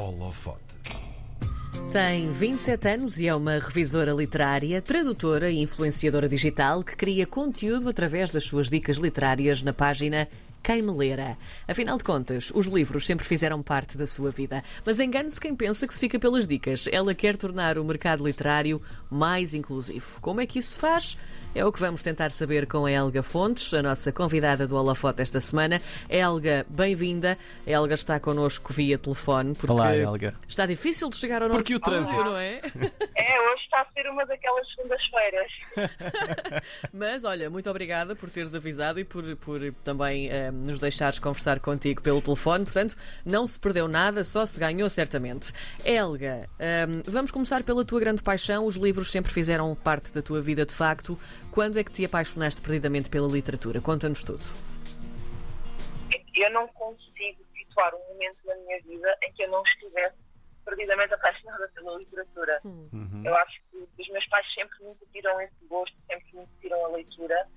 Holofote. Tem 27 anos e é uma revisora literária, tradutora e influenciadora digital que cria conteúdo através das suas dicas literárias na página quem me lera. Afinal de contas, os livros sempre fizeram parte da sua vida. Mas engane-se quem pensa que se fica pelas dicas. Ela quer tornar o mercado literário mais inclusivo. Como é que isso se faz? É o que vamos tentar saber com a Helga Fontes, a nossa convidada do Holofote esta semana. Helga, bem-vinda. A Helga está connosco via telefone porque Olá, Helga. está difícil de chegar ao nosso Porque o estúdio, trânsito. não é? É, hoje está a ser uma daquelas segundas-feiras. Mas olha, muito obrigada por teres avisado e por, por também eh, nos deixares conversar contigo pelo telefone. Portanto, não se perdeu nada, só se ganhou certamente. Helga, eh, vamos começar pela tua grande paixão. Os livros sempre fizeram parte da tua vida de facto. Quando é que te apaixonaste perdidamente pela literatura? Conta-nos tudo. Eu não consigo situar um momento na minha vida em que eu não estivesse perdidamente apaixonada pela literatura. Eu acho que os meus pais sempre me incutiram esse gosto, sempre me incutiram a leitura.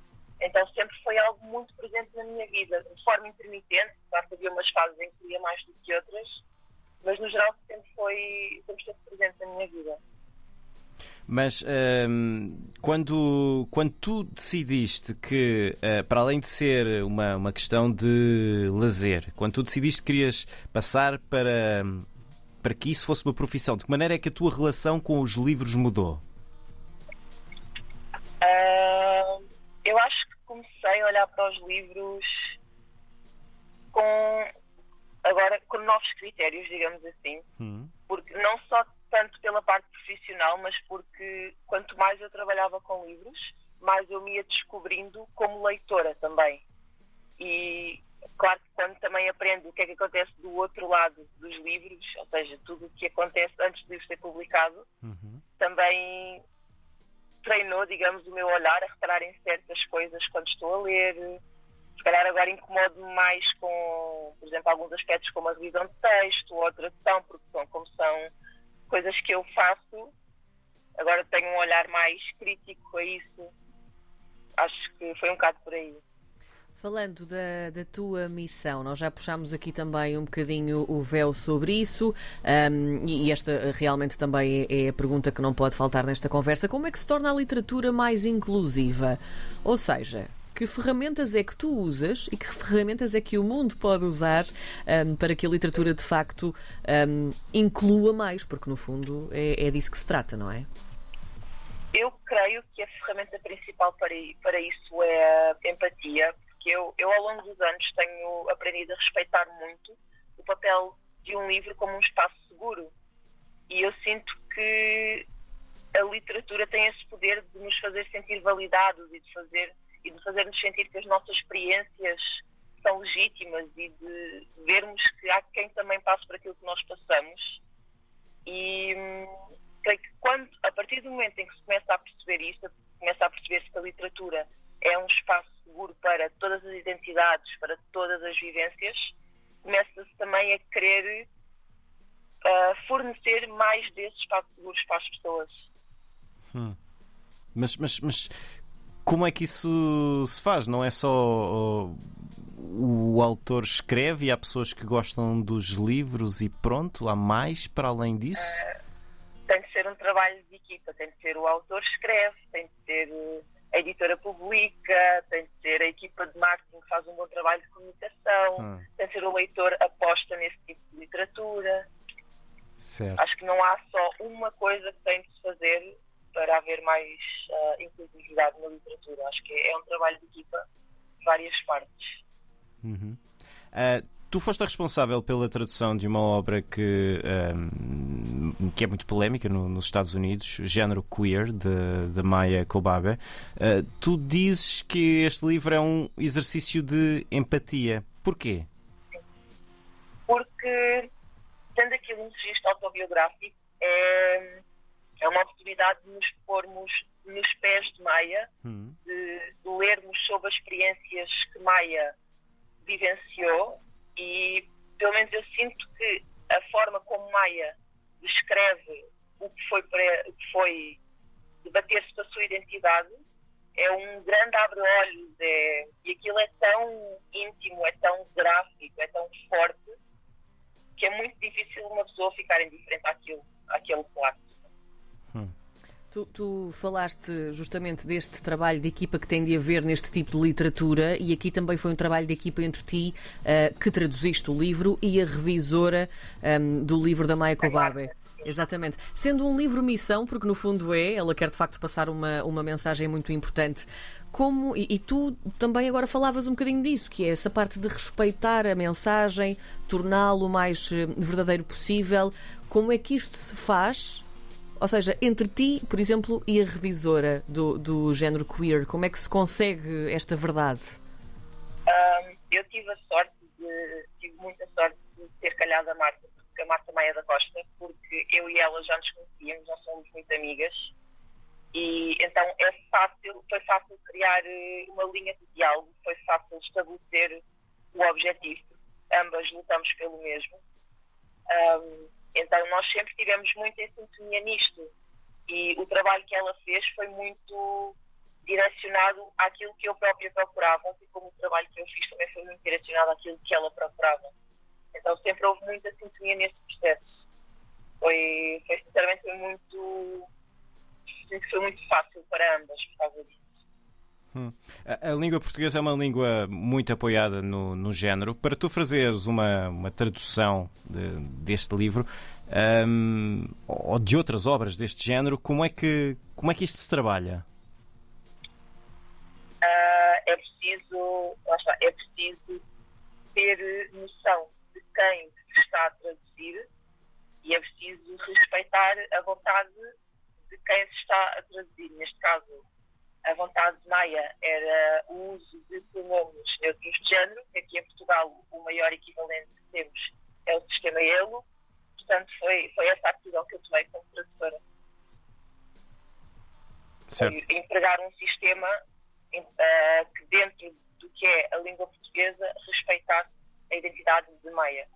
Então sempre foi algo muito presente na minha vida, de forma intermitente. Claro que havia umas fases em que lia mais do que outras, mas no geral sempre foi sempre esteve presente na minha vida. Mas hum, quando, quando tu decidiste que, eh, para além de ser uma, uma questão de lazer, quando tu decidiste que querias passar para, para que isso fosse uma profissão, de que maneira é que a tua relação com os livros mudou? Ah, eu acho que comecei a olhar para os livros com agora com novos critérios, digamos assim, Hum. porque não só tanto pela parte profissional, mas porque quanto mais eu trabalhava com livros, mais eu me ia descobrindo como leitora também. E claro que quando também aprendo o que é que acontece do outro lado dos livros, ou seja, tudo o que acontece antes de livro ser publicado, Uhum. também treinou, digamos, o meu olhar a reparar em certas coisas quando estou a ler. Se calhar agora incomodo-me mais com, por exemplo, alguns aspectos como a revisão de texto ou a tradução, porque são, como são coisas que eu faço, agora tenho um olhar mais crítico a isso. Acho que foi um bocado por aí. Falando da, da tua missão, nós já puxámos aqui também um bocadinho o véu sobre isso, ahm, e, esta realmente também é, é a pergunta que não pode faltar nesta conversa: como é que se torna a literatura mais inclusiva? Ou seja, que ferramentas é que tu usas e que ferramentas é que o mundo pode usar ahm, para que a literatura de facto ahm, inclua mais? Porque no fundo é, é disso que se trata, não é? Eu creio que a ferramenta principal para, para isso é a empatia, porque eu, eu ao longo dos anos tenho aprendido a respeitar muito o papel de um livro como um espaço seguro. E eu sinto que a literatura tem esse poder de nos fazer sentir validados e de fazer e de fazer-nos sentir que as nossas experiências são legítimas e de vermos que há quem também passe por aquilo que nós passamos. E hum, creio que quando, a partir do momento em que se começa a perceber isso, começa a perceber-se que a literatura é um espaço seguro para todas as identidades, para todas as vivências, começa-se também a querer ah, fornecer mais desses espaços seguros para as pessoas. Mas, mas, mas como é que isso se faz? Não é só oh, o autor escreve e há pessoas que gostam dos livros e pronto, há mais para além disso? tem de ser um trabalho de equipa, tem de ser o autor escreve, tem de ser eh, a editora publica, tem de ser a equipa de marketing que faz um bom trabalho de comunicação, Ah. tem de ser o leitor aposta nesse tipo de literatura. Certo. Acho que não há só uma coisa que tem de se fazer para haver mais ah, inclusividade na literatura. Acho que é um trabalho de equipa de várias partes. Uhum. Ah, tu foste a responsável pela tradução de uma obra que, ahm, que é muito polémica no- nos Estados Unidos, género queer, de, de Maya Kobabe. Ah, tu dizes que este livro é um exercício de empatia. Porquê? porque tendo aquilo um registro autobiográfico é, é uma oportunidade de nos pormos nos pés de Maia, Hum. de, de lermos sobre as experiências que Maia vivenciou e pelo menos eu sinto que a forma como Maia descreve o que foi, para, o que foi debater-se pela sua identidade é um grande abre-olhos é, e aquilo é tão íntimo, é tão gráfico, é tão forte que é muito difícil uma pessoa ficar indiferente àquilo, àquele relato. Tu, tu, falaste justamente deste trabalho de equipa que tem de haver neste tipo de literatura e aqui também foi um trabalho de equipa entre ti uh, que traduziste o livro e a revisora um, do livro da Maia Kobabe. Exatamente. Sendo um livro missão, porque no fundo é, ela quer de facto passar uma, uma mensagem muito importante. Como, e, e tu também agora falavas um bocadinho disso, que é essa parte de respeitar a mensagem, torná-lo o mais eh, verdadeiro possível. Como é que isto se faz ou seja, entre ti, por exemplo, e a revisora do, do género queer, como é que se consegue esta verdade? Um, eu tive a sorte de, tive muita sorte de ter calhado a Marta, a Marta Maia da Costa, porque eu e ela já nos conhecíamos, nós somos muito amigas, e então é fácil, foi fácil criar eh, uma linha de diálogo, foi fácil estabelecer o objetivo. Ambas lutamos pelo mesmo. Um, então nós sempre tivemos muito em sintonia nisto. E o trabalho que ela fez foi muito direcionado àquilo que eu própria procurava, assim como o trabalho que eu fiz também foi muito direcionado àquilo que ela procurava. Então sempre houve muita sintonia nesse processo. Foi, foi sinceramente foi muito foi muito fácil para ambas por causa disso. Hum. A, a, língua portuguesa é uma língua muito apoiada no, no género. Para tu fazeres uma, uma tradução de, deste livro um, ou de outras obras deste género, como é que, como é que isto se trabalha? Uh, é preciso, é preciso ter noção de quem está a traduzir e é preciso respeitar a vontade de quem se está a traduzir. Neste caso, a vontade de Maia era o uso de pronomes neutros de género, que aqui em Portugal o maior equivalente que temos é o sistema ELO, portanto foi, foi essa atitude que eu tomei como tradutora. Certo. Empregar um sistema uh, que dentro do que é a língua portuguesa respeitasse a identidade de Maia.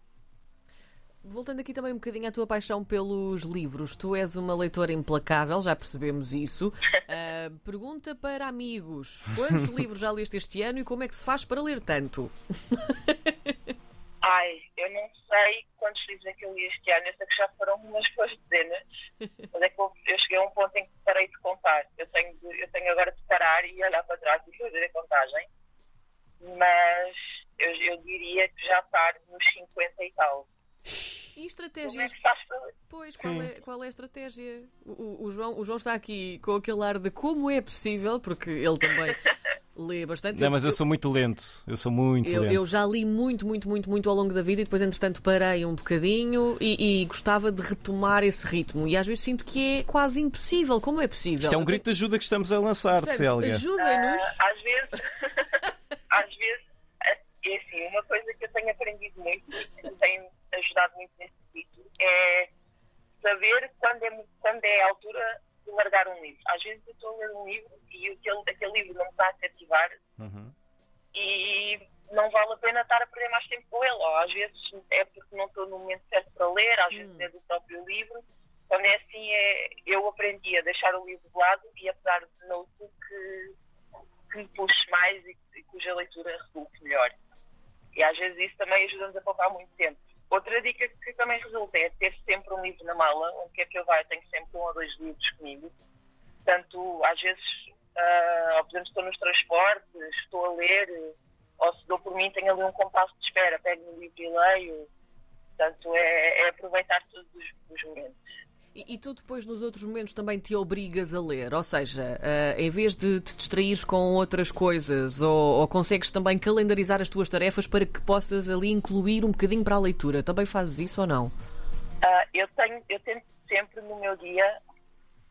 Voltando aqui também um bocadinho à tua paixão pelos livros, tu és uma leitora implacável, já percebemos isso. Uh, pergunta para amigos: quantos livros já leste este ano e como é que se faz para ler tanto? Ai, eu não sei quantos livros é que eu li este ano, eu sei que já foram umas boas dezenas, mas é que eu, eu, cheguei a um ponto em que parei de contar. Eu tenho, de, eu tenho agora de parar e olhar para trás e fazer a contagem, mas eu, eu diria que já está nos 50 e tal. E estratégias? Como é que Pois, qual é, qual é, a estratégia? O, o, João, o João está aqui com aquele ar de como é possível, porque ele também lê bastante. Não, mas eu sou muito lento. Eu sou muito eu, lento. Eu já li muito, muito, muito, muito ao longo da vida e depois, entretanto, parei um bocadinho e, e gostava de retomar esse ritmo. E às vezes sinto que é quase impossível. Como é possível? Isto é um grito de ajuda que estamos a lançar, Célia. Ajuda-nos. Uh, às vezes, às vezes, é assim, uma coisa que eu tenho aprendido muito e tenho ajudado muito nesse sítio é saber quando é, quando é a altura de largar um livro. Às vezes eu estou a ler um livro e aquele, aquele livro não me está a cativar uhum. e não vale a pena estar a perder mais tempo com ele. Ou às vezes é porque não estou no momento certo para ler, às vezes hum. é do próprio livro. Quando é assim, é, eu aprendi a deixar o livro de lado e apesar de não que, que me puxe mais e, e cuja leitura resulte melhor. E às vezes isso também ajuda-nos a poupar muito tempo. Outra dica que também resulta é ter sempre um livro na mala, onde quer que eu vá, eu tenho sempre um ou dois livros comigo. Portanto, às vezes, uh, ou por exemplo, estou nos transportes, estou a ler, ou se dou por mim, tenho ali um compasso de espera, pego no livro e leio. Portanto, é, é aproveitar todos os, os momentos. E, e, tu depois nos outros momentos também te obrigas a ler, ou seja, uh, em vez de te distrair com outras coisas, ou, ou, consegues também calendarizar as tuas tarefas para que possas ali incluir um bocadinho para a leitura. Também fazes isso ou não? Uh, eu tenho, eu tento sempre no meu dia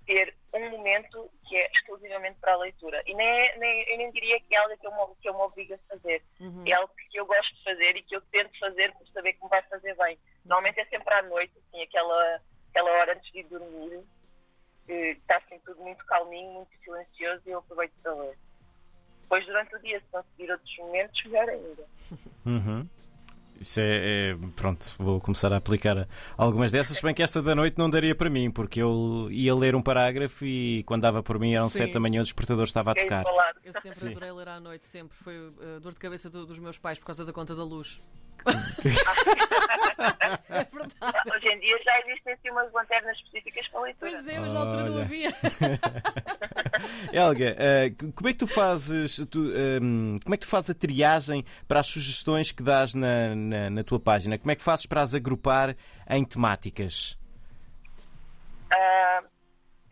ter um momento que é exclusivamente para a leitura. E nem, é, nem, eu nem diria que é algo que eu me, que eu me obrigo a fazer. Uhum. É algo que eu gosto de fazer e que eu tento fazer por saber que me vai fazer bem. Normalmente é sempre à noite, assim, aquela aquela hora antes de dormir, está assim tudo muito calminho, muito silencioso e eu aproveito para ler. Depois, durante o dia, se conseguir outros momentos, melhor ainda. Uhum. Isso é, é, Pronto, vou começar a aplicar algumas dessas, se bem que esta da noite não daria para mim, porque eu ia ler um parágrafo e quando dava por mim eram sete da manhã o despertador estava a tocar. Eu sempre Sim. adorei ler à noite, sempre. Foi uh, dor de cabeça do, dos meus pais por causa da conta da luz. É verdade. Hoje em dia já existem assim, umas lanternas específicas para leitura. Pois é, mas na altura não havia. Helga, eh, como é que tu fazes tu, ehm, como é que tu fazes a triagem para as sugestões que dás na, na, na tua página? Como é que fazes para as agrupar em temáticas? Ah,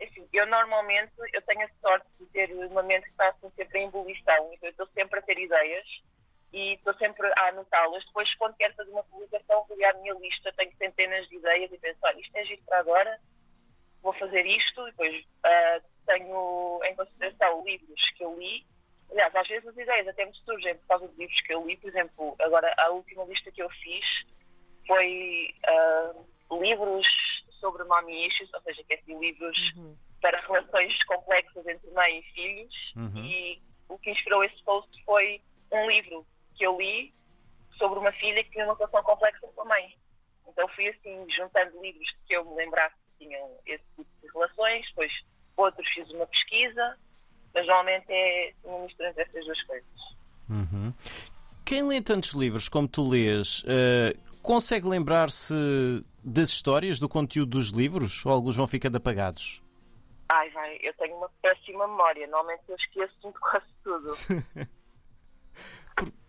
assim, eu normalmente eu tenho a sorte de ter uma mente que está assim, sempre em ebulição, então eu estou sempre a ter ideias e estou sempre a anotá-las. Depois, quando quero fazer uma publicação, vou olhar a minha lista, tenho centenas de ideias e penso, olha, isto é giro para agora, vou fazer isto, e depois ah, tenho em consideração livros que eu li. Aliás, às vezes as ideias até me surgem por causa de livros que eu li. Por exemplo, agora a última lista que eu fiz foi ah, livros sobre mommy issues, ou seja, que é assim, livros Uhum. para relações complexas entre mãe e filhos. Uhum. E o que inspirou esse post foi um livro que eu li sobre uma filha que tinha uma relação complexa com a mãe. Então fui assim, juntando livros que eu me lembrasse que tinham esse tipo de relações, depois outros fiz uma pesquisa, mas normalmente é uma mistura entre essas duas coisas. Uhum. Quem lê tantos livros como tu lês, eh, consegue lembrar-se das histórias, do conteúdo dos livros? Ou alguns vão ficando apagados? Ai, vai, eu tenho uma péssima memória, normalmente eu esqueço de quase tudo.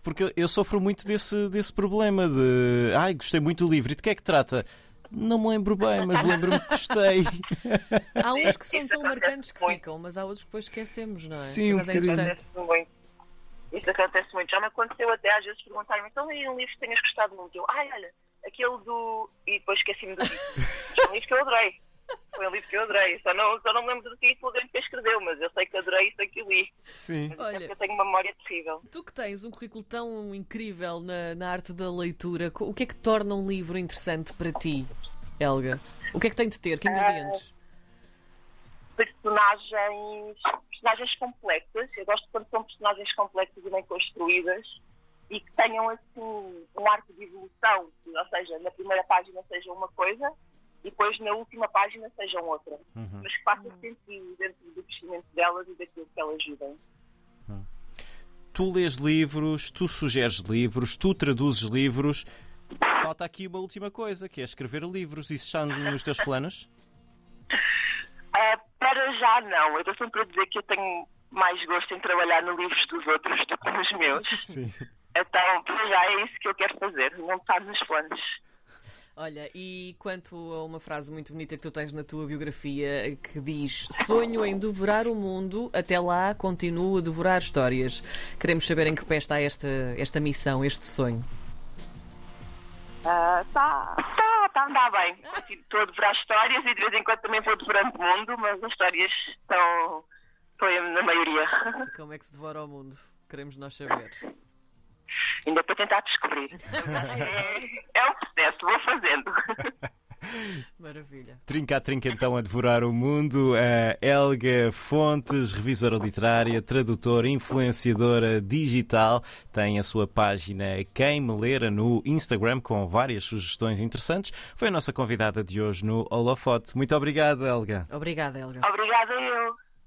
Por- Porque eu sofro muito desse, desse problema de ai, gostei muito do livro. E de que é que trata? Não me lembro bem, mas lembro-me que gostei. Há uns que são Isso tão marcantes que muito. ficam, mas há outros que depois esquecemos, não é? Sim, um mas é bocadinho. interessante. acontece muito. Isso acontece muito. Já me aconteceu até às vezes perguntarem-me, então aí um livro que tenhas gostado muito. Eu, ai, olha, aquele do. E depois esqueci-me do. Mas Foi um livro que eu adorei. Foi um livro que eu adorei. Só não, só não me lembro do título de quem escreveu, mas eu sei que adorei sei que li. Sim. Mas Olha. é eu tenho uma memória terrível. Tu que tens um currículo tão incrível na, na arte da leitura, o que é que torna um livro interessante para ti, Helga? O que é que tem de ter? Que ingredientes? Personagens, personagens complexas. Eu gosto quando são personagens complexas e bem construídas e que tenham assim um arco de evolução, que, ou seja, na primeira página seja uma coisa e depois na última página sejam outra. Uhum. Mas que faça sentido dentro do crescimento delas e daquilo que elas vivem. Tu lês livros, tu sugeres livros, tu traduzes livros. Falta aqui uma última coisa, que é escrever livros. Isso está nos teus planos? Ah, para já não. Eu estou sempre a dizer que eu tenho mais gosto em trabalhar nos livros dos outros do que nos meus. Sim. Então, para já é isso que eu quero fazer. Não está nos planos. Olha, e quanto a uma frase muito bonita que tu tens na tua biografia que diz: Sonho em devorar o mundo, até lá continuo a devorar histórias. Queremos saber em que pé está esta, esta missão, este sonho. Está tá, tá a andar bem. Estou a devorar histórias e de vez em quando também vou devorando o mundo, mas as histórias estão, estão na maioria. Como é que se devora o mundo? Queremos nós saber. Ainda para tentar descobrir. É, é um processo, vou fazendo. Maravilha. Trinca a trinca então a devorar o mundo. A Helga Fontes, revisora literária, tradutora, influenciadora digital, tem a sua página Quem Me Lera no Instagram com várias sugestões interessantes. Foi a nossa convidada de hoje no Holofote. Muito obrigado, Helga. Obrigada, Helga. Obrigada eu.